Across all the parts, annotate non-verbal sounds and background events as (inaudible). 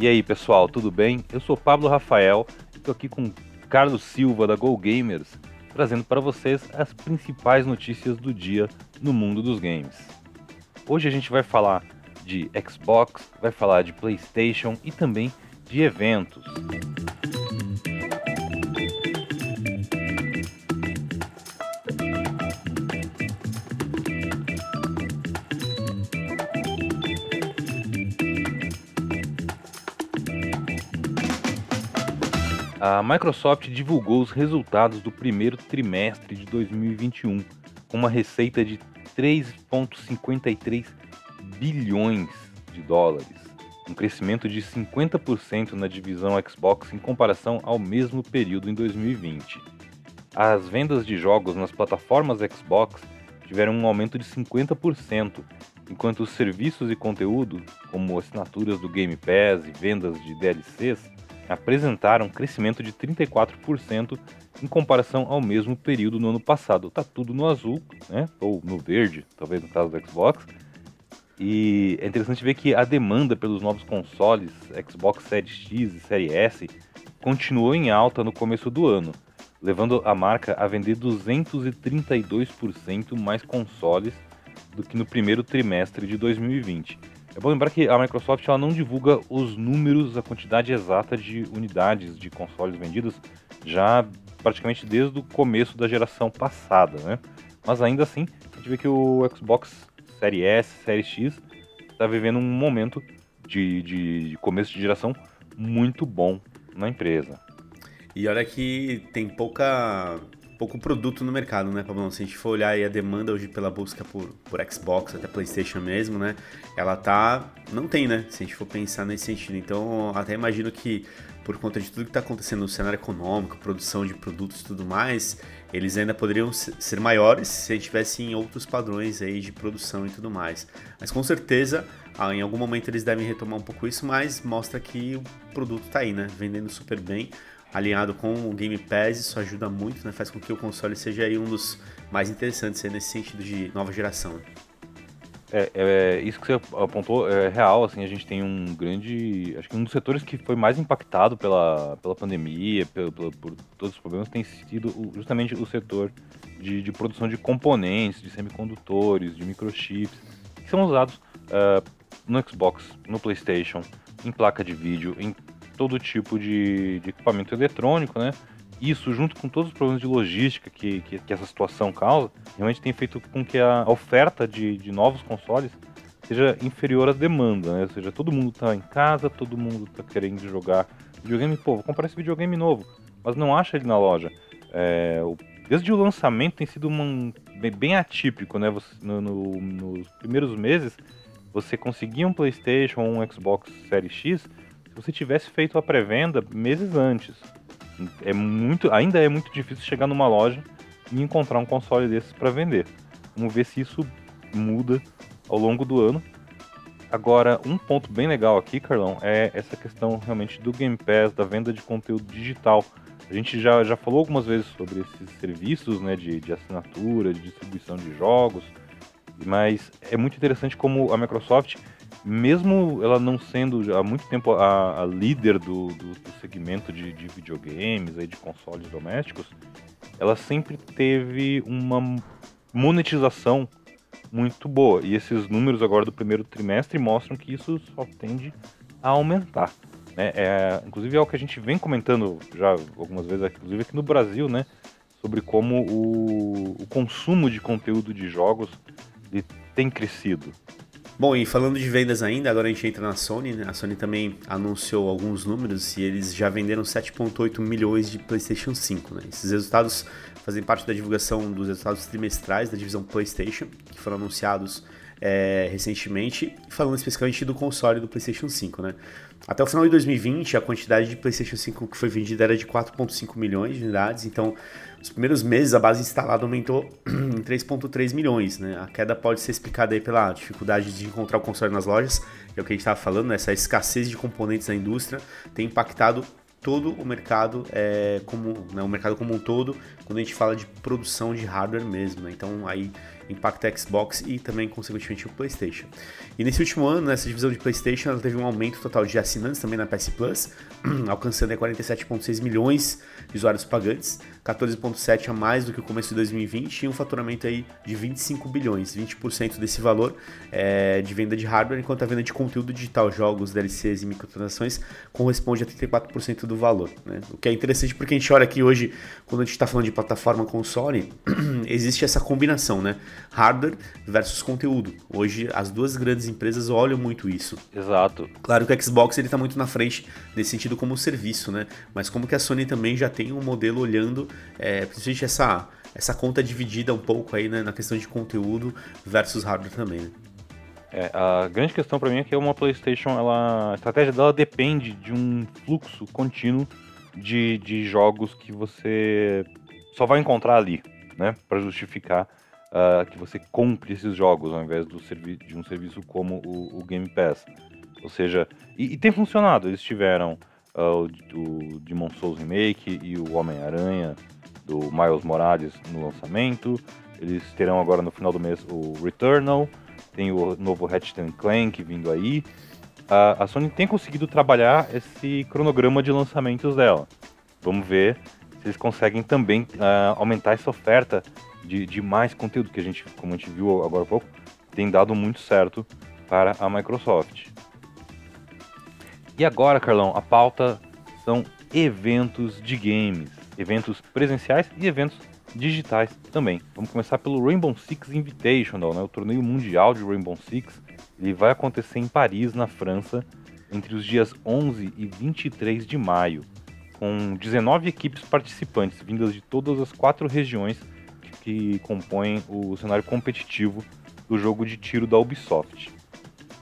E aí, pessoal, tudo bem? Eu sou Pablo Rafael, estou aqui com Carlos Silva da Go Gamers, trazendo para vocês as principais notícias do dia no mundo dos games. Hoje a gente vai falar de Xbox, vai falar de PlayStation e também de eventos. A Microsoft divulgou os resultados do primeiro trimestre de 2021, com uma receita de 3,53 bilhões de dólares, um crescimento de 50% na divisão Xbox em comparação ao mesmo período em 2020. As vendas de jogos nas plataformas Xbox tiveram um aumento de 50%, enquanto os serviços e conteúdo, como assinaturas do Game Pass e vendas de DLCs, apresentaram um crescimento de 34% em comparação ao mesmo período no ano passado. Tá tudo no azul, né? Ou no verde, talvez no caso do Xbox. E é interessante ver que a demanda pelos novos consoles Xbox Series X e Series S continuou em alta no começo do ano, levando a marca a vender 232% mais consoles do que no primeiro trimestre de 2020. É bom lembrar que a Microsoft ela não divulga os números, a quantidade exata de unidades de consoles vendidos já praticamente desde o começo da geração passada, né? Mas ainda assim, a gente vê que o Xbox Series S, Series X está vivendo um momento de, de, de começo de geração muito bom na empresa. E olha que tem pouca pouco produto no mercado, né, Pablo? Se a gente for olhar aí a demanda hoje pela busca por, por Xbox, até PlayStation mesmo, né? Ela tá. Não tem, né? Se a gente for pensar nesse sentido. Então, até imagino que por conta de tudo que está acontecendo no cenário econômico, produção de produtos e tudo mais, eles ainda poderiam ser maiores se a gente tivesse em outros padrões aí de produção e tudo mais. Mas com certeza, ah, em algum momento eles devem retomar um pouco isso, mas mostra que o produto está aí, né? Vendendo super bem alinhado com o Game Pass, isso ajuda muito, né? faz com que o console seja aí um dos mais interessantes nesse sentido de nova geração. É, é, isso que você apontou é real, assim, a gente tem um grande, acho que um dos setores que foi mais impactado pela, pela pandemia, pelo, pelo, por todos os problemas, tem sido justamente o setor de, de produção de componentes, de semicondutores, de microchips, que são usados uh, no Xbox, no PlayStation, em placa de vídeo, em todo tipo de, de equipamento eletrônico, né? Isso, junto com todos os problemas de logística que, que, que essa situação causa, realmente tem feito com que a oferta de, de novos consoles seja inferior à demanda, né? Ou seja, todo mundo está em casa, todo mundo está querendo jogar videogame, pô, vou comprar esse videogame novo, mas não acha ele na loja. É, desde o lançamento tem sido um, bem, bem atípico, né? Você, no, no, nos primeiros meses, você conseguia um PlayStation ou um Xbox Series X você tivesse feito a pré-venda meses antes. É muito, ainda é muito difícil chegar numa loja e encontrar um console desses para vender. Vamos ver se isso muda ao longo do ano. Agora, um ponto bem legal aqui, Carlão, é essa questão realmente do Game Pass, da venda de conteúdo digital. A gente já, já falou algumas vezes sobre esses serviços né, de, de assinatura, de distribuição de jogos, mas é muito interessante como a Microsoft mesmo ela não sendo há muito tempo a, a líder do, do, do segmento de, de, videogames, aí, de consoles domésticos, ela sempre teve uma monetização muito boa. E esses números agora do primeiro trimestre mostram que isso só tende a aumentar. Né? É, inclusive é o que a gente vem comentando já algumas vezes, inclusive aqui no Brasil, né? sobre como o, o consumo de conteúdo de jogos tem crescido. Bom, e falando de vendas ainda, agora a gente entra na Sony, né? A Sony também anunciou alguns números e eles já venderam 7,8 milhões de PlayStation 5, né? Esses resultados fazem parte da divulgação dos resultados trimestrais da divisão PlayStation, que foram anunciados é, recentemente, falando especificamente do console do PlayStation 5, né? Até o final de 2020, a quantidade de PlayStation 5 que foi vendida era de 4,5 milhões de unidades, então nos primeiros meses, a base instalada aumentou (clears throat) em 3,3 milhões. Né? A queda pode ser explicada aí pela dificuldade de encontrar o console nas lojas, é o que a gente estava falando, né? essa escassez de componentes na indústria tem impactado todo o mercado é, como né, o mercado como um todo quando a gente fala de produção de hardware mesmo né? então aí impacta Xbox e também, consequentemente, o PlayStation. E nesse último ano, nessa divisão de PlayStation, teve um aumento total de assinantes também na PS Plus, (clears throat) alcançando 47,6 milhões de usuários pagantes, 14,7 a mais do que o começo de 2020 e um faturamento aí de 25 bilhões, 20% desse valor é de venda de hardware, enquanto a venda de conteúdo digital, jogos, DLCs e microtransações corresponde a 34% do valor. Né? O que é interessante porque a gente olha aqui hoje, quando a gente está falando de plataforma console, (clears throat) existe essa combinação, né? Hardware versus conteúdo. Hoje as duas grandes empresas olham muito isso. Exato. Claro que o Xbox ele está muito na frente nesse sentido como serviço, né? Mas como que a Sony também já tem um modelo olhando é, principalmente essa, essa conta dividida um pouco aí né, na questão de conteúdo versus hardware também. Né? É, a grande questão para mim é que uma PlayStation, ela, a estratégia dela depende de um fluxo contínuo de, de jogos que você só vai encontrar ali, né, para justificar uh, que você compre esses jogos ao invés do de um serviço como o, o Game Pass. Ou seja, e, e tem funcionado. Eles tiveram uh, o, o Demon Souls Remake e o Homem-Aranha do Miles Morales no lançamento. Eles terão agora no final do mês o Returnal, tem o novo Ratchet Clank vindo aí. A, a Sony tem conseguido trabalhar esse cronograma de lançamentos dela. Vamos ver se eles conseguem também uh, aumentar essa oferta de, de mais conteúdo que a gente, como a gente viu agora há pouco, tem dado muito certo para a Microsoft. E agora, Carlão, a pauta são eventos de games, eventos presenciais e eventos digitais também. Vamos começar pelo Rainbow Six Invitational, né, o torneio mundial de Rainbow Six. Ele vai acontecer em Paris, na França, entre os dias 11 e 23 de maio, com 19 equipes participantes vindas de todas as quatro regiões que compõem o cenário competitivo do jogo de tiro da Ubisoft.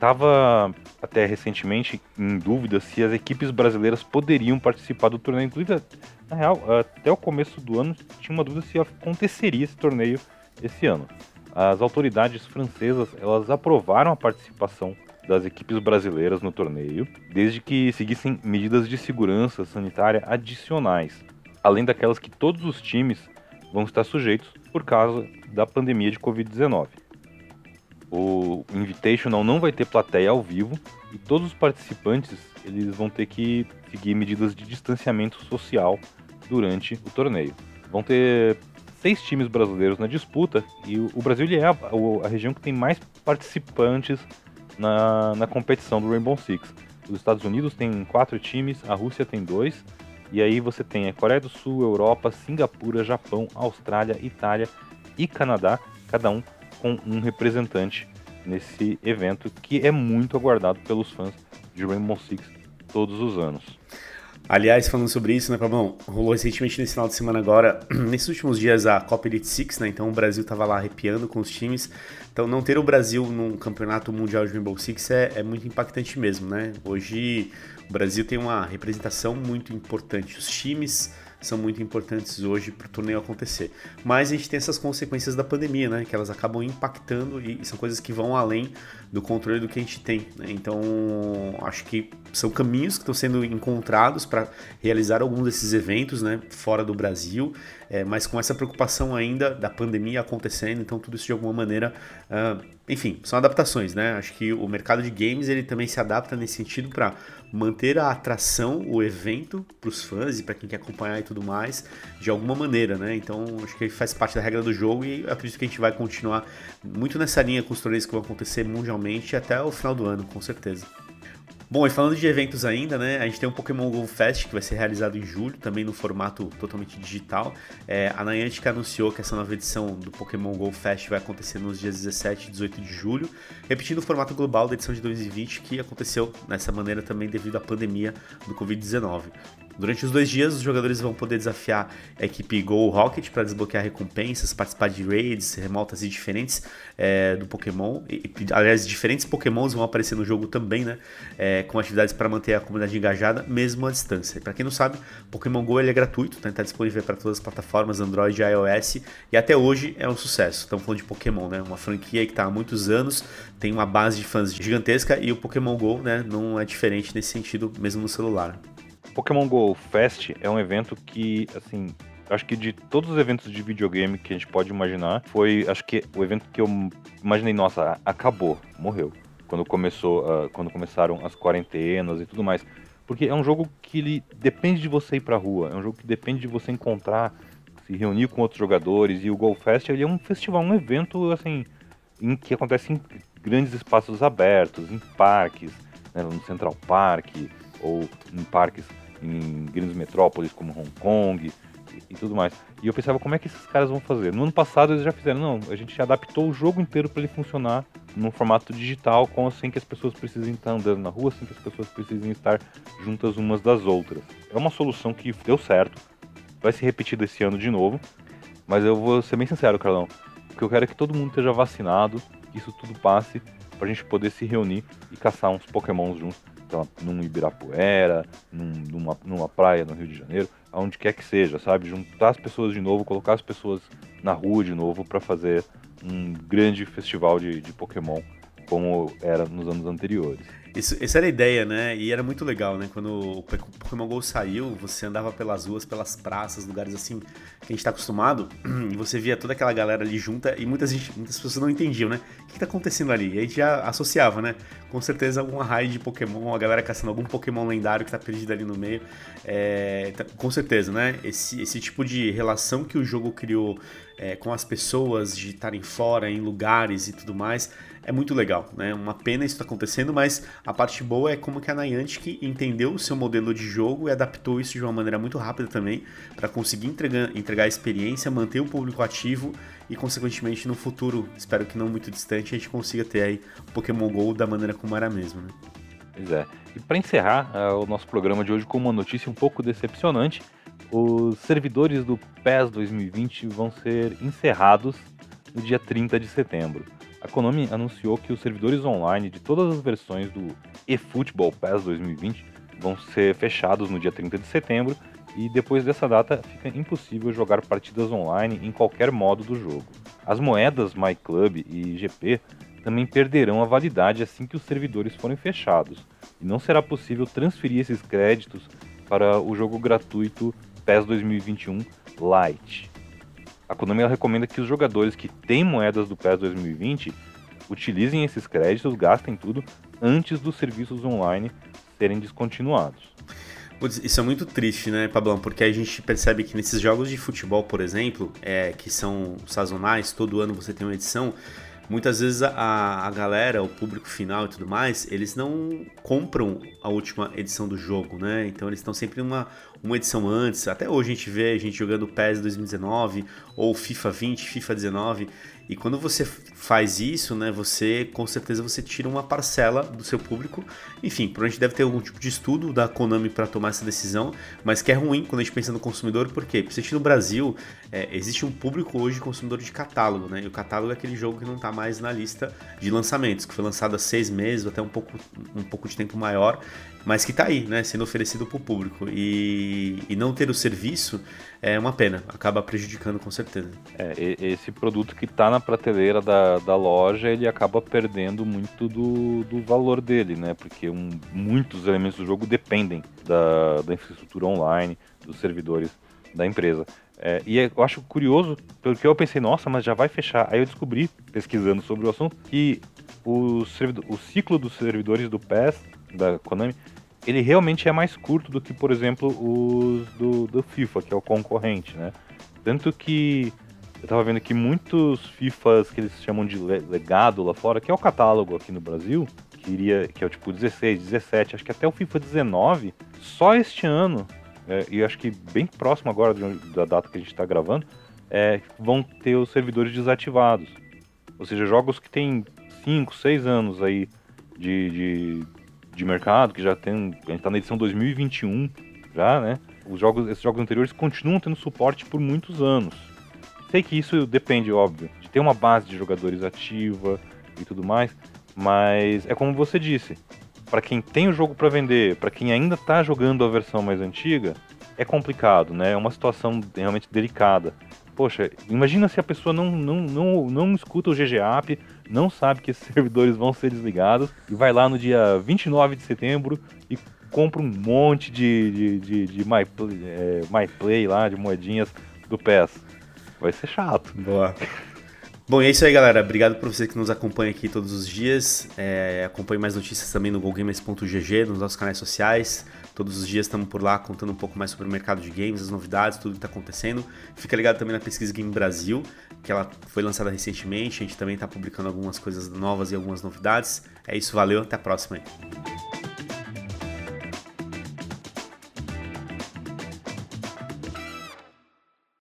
Tava até recentemente em dúvida se as equipes brasileiras poderiam participar do torneio. Inclusive, na real, até o começo do ano tinha uma dúvida se aconteceria esse torneio esse ano. As autoridades francesas elas aprovaram a participação das equipes brasileiras no torneio, desde que seguissem medidas de segurança sanitária adicionais, além daquelas que todos os times vão estar sujeitos por causa da pandemia de Covid-19. O Invitational não vai ter plateia ao vivo e todos os participantes eles vão ter que seguir medidas de distanciamento social durante o torneio. Vão ter seis times brasileiros na disputa e o Brasil é a, a região que tem mais participantes na, na competição do Rainbow Six. Os Estados Unidos tem quatro times, a Rússia tem dois, e aí você tem a Coreia do Sul, Europa, Singapura, Japão, Austrália, Itália e Canadá, cada um com um representante nesse evento que é muito aguardado pelos fãs de Rainbow Six todos os anos. Aliás, falando sobre isso, né, Pablo? Rolou recentemente nesse final de semana agora, (clears throat) nesses últimos dias, a Copa Elite Six, né? Então o Brasil tava lá arrepiando com os times. Então não ter o Brasil num campeonato mundial de Rainbow Six é, é muito impactante mesmo, né? Hoje o Brasil tem uma representação muito importante. Os times são muito importantes hoje para o torneio acontecer. Mas a gente tem essas consequências da pandemia, né? Que elas acabam impactando e são coisas que vão além do controle do que a gente tem. Né? Então, acho que são caminhos que estão sendo encontrados para realizar alguns desses eventos, né? Fora do Brasil, é, mas com essa preocupação ainda da pandemia acontecendo. Então, tudo isso de alguma maneira, uh, enfim, são adaptações, né? Acho que o mercado de games ele também se adapta nesse sentido para manter a atração, o evento para os fãs e para quem quer acompanhar e tudo mais, de alguma maneira, né? Então acho que faz parte da regra do jogo e acredito que a gente vai continuar muito nessa linha com os torneios que vão acontecer mundialmente até o final do ano, com certeza. Bom, e falando de eventos ainda, né? A gente tem um Pokémon GO Fest que vai ser realizado em julho, também no formato totalmente digital. É, a Niantic anunciou que essa nova edição do Pokémon GO Fest vai acontecer nos dias 17 e 18 de julho, repetindo o formato global da edição de 2020 que aconteceu dessa maneira também devido à pandemia do Covid-19. Durante os dois dias, os jogadores vão poder desafiar a equipe Go Rocket para desbloquear recompensas, participar de raids remotas e diferentes é, do Pokémon. E, aliás, diferentes Pokémons vão aparecer no jogo também, né? É, com atividades para manter a comunidade engajada, mesmo à distância. Para quem não sabe, Pokémon Go ele é gratuito, está tá disponível para todas as plataformas Android e iOS e até hoje é um sucesso. Estamos falando de Pokémon, né? Uma franquia que está há muitos anos, tem uma base de fãs gigantesca e o Pokémon Go, né? Não é diferente nesse sentido, mesmo no celular. Pokémon Go Fest é um evento que, assim, acho que de todos os eventos de videogame que a gente pode imaginar, foi, acho que o evento que eu imaginei, nossa, acabou, morreu. Quando começou, uh, quando começaram as quarentenas e tudo mais. Porque é um jogo que ele depende de você ir pra rua, é um jogo que depende de você encontrar, se reunir com outros jogadores, e o GoFest ele é um festival, um evento, assim, em que acontece em grandes espaços abertos, em parques, né, no Central Park, ou em parques em grandes metrópoles como Hong Kong, e tudo mais. E eu pensava, como é que esses caras vão fazer? No ano passado eles já fizeram, não, a gente adaptou o jogo inteiro para ele funcionar no formato digital, com assim que as pessoas precisem estar andando na rua, assim que as pessoas precisem estar juntas umas das outras. É uma solução que deu certo, vai ser repetida esse ano de novo, mas eu vou ser bem sincero, Carlão, o que eu quero é que todo mundo esteja vacinado, que isso tudo passe, pra gente poder se reunir e caçar uns pokémons juntos então, num Ibirapuera, num, numa, numa praia no Rio de Janeiro, aonde quer que seja, sabe? Juntar as pessoas de novo, colocar as pessoas na rua de novo para fazer um grande festival de, de Pokémon como era nos anos anteriores. Isso, essa era a ideia, né? E era muito legal, né? Quando o Pokémon GO saiu, você andava pelas ruas, pelas praças, lugares assim que a gente tá acostumado, e (clears throat) você via toda aquela galera ali junta e muitas, muitas pessoas não entendiam, né? O que, que tá acontecendo ali? E a gente já associava, né? Com certeza alguma raid de Pokémon, a galera caçando algum Pokémon lendário que tá perdido ali no meio. É, tá, com certeza, né? Esse, esse tipo de relação que o jogo criou é, com as pessoas, de estarem fora, em lugares e tudo mais é muito legal, né? Uma pena isso tá acontecendo, mas a parte boa é como que a Niantic entendeu o seu modelo de jogo e adaptou isso de uma maneira muito rápida também para conseguir entregar, entregar a experiência, manter o público ativo e consequentemente no futuro, espero que não muito distante, a gente consiga ter aí Pokémon GO da maneira como era mesmo, né? Pois é. E para encerrar uh, o nosso programa de hoje com uma notícia um pouco decepcionante, os servidores do PES 2020 vão ser encerrados no dia 30 de setembro a Konami anunciou que os servidores online de todas as versões do eFootball Pass 2020 vão ser fechados no dia 30 de setembro e depois dessa data fica impossível jogar partidas online em qualquer modo do jogo. As moedas MyClub e GP também perderão a validade assim que os servidores forem fechados, e não será possível transferir esses créditos para o jogo gratuito PES 2021 Lite. A Konami recomenda que os jogadores que têm moedas do PES 2020 utilizem esses créditos, gastem tudo, antes dos serviços online serem descontinuados. Isso é muito triste, né, Pablão? Porque a gente percebe que nesses jogos de futebol, por exemplo, é, que são sazonais, todo ano você tem uma edição, muitas vezes a, a galera, o público final e tudo mais, eles não compram a última edição do jogo, né? Então eles estão sempre uma, uma edição antes. Até hoje a gente vê a gente jogando PES 2019 ou FIFA 20, FIFA 19. E quando você faz isso, né, você com certeza você tira uma parcela do seu público. Enfim, provavelmente deve ter algum tipo de estudo da Konami para tomar essa decisão, mas que é ruim quando a gente pensa no consumidor, porque principalmente no Brasil é, existe um público hoje consumidor de catálogo, né? E o catálogo é aquele jogo que não está mais na lista de lançamentos, que foi lançado há seis meses, até um pouco, um pouco de tempo maior, mas que está aí, né, sendo oferecido para o público. E, e não ter o serviço é uma pena, acaba prejudicando com certeza. É, esse produto que está na prateleira da, da loja, ele acaba perdendo muito do, do valor dele, né? Porque um, muitos elementos do jogo dependem da, da infraestrutura online, dos servidores da empresa. É, e é, eu acho curioso, porque eu pensei, nossa, mas já vai fechar. Aí eu descobri, pesquisando sobre o assunto, que o, o ciclo dos servidores do PES, da Konami, ele realmente é mais curto do que, por exemplo, os do, do FIFA, que é o concorrente, né? Tanto que eu tava vendo que muitos FIFAs que eles chamam de legado lá fora, que é o catálogo aqui no Brasil, que, iria, que é o tipo 16, 17, acho que até o FIFA 19, só este ano, é, e acho que bem próximo agora da data que a gente está gravando, é, vão ter os servidores desativados. Ou seja, jogos que têm 5, 6 anos aí de, de de mercado, que já tem. A gente tá na edição 2021 já, né? Os jogos, esses jogos anteriores continuam tendo suporte por muitos anos. Sei que isso depende, óbvio, de ter uma base de jogadores ativa e tudo mais, mas é como você disse, para quem tem o jogo para vender, para quem ainda está jogando a versão mais antiga, é complicado, né? É uma situação realmente delicada. Poxa, imagina se a pessoa não, não, não, não escuta o GGApp, não sabe que esses (laughs) servidores vão ser desligados e vai lá no dia 29 de setembro e compra um monte de, de, de, de MyPlay, é, MyPlay lá, de moedinhas do PES. Vai ser chato. Boa. Bom, é isso aí, galera. Obrigado por você que nos acompanha aqui todos os dias. É, acompanhe mais notícias também no GoGamers.gg, nos nossos canais sociais. Todos os dias estamos por lá contando um pouco mais sobre o mercado de games, as novidades, tudo que está acontecendo. Fica ligado também na pesquisa Game Brasil, que ela foi lançada recentemente. A gente também está publicando algumas coisas novas e algumas novidades. É isso, valeu, até a próxima aí.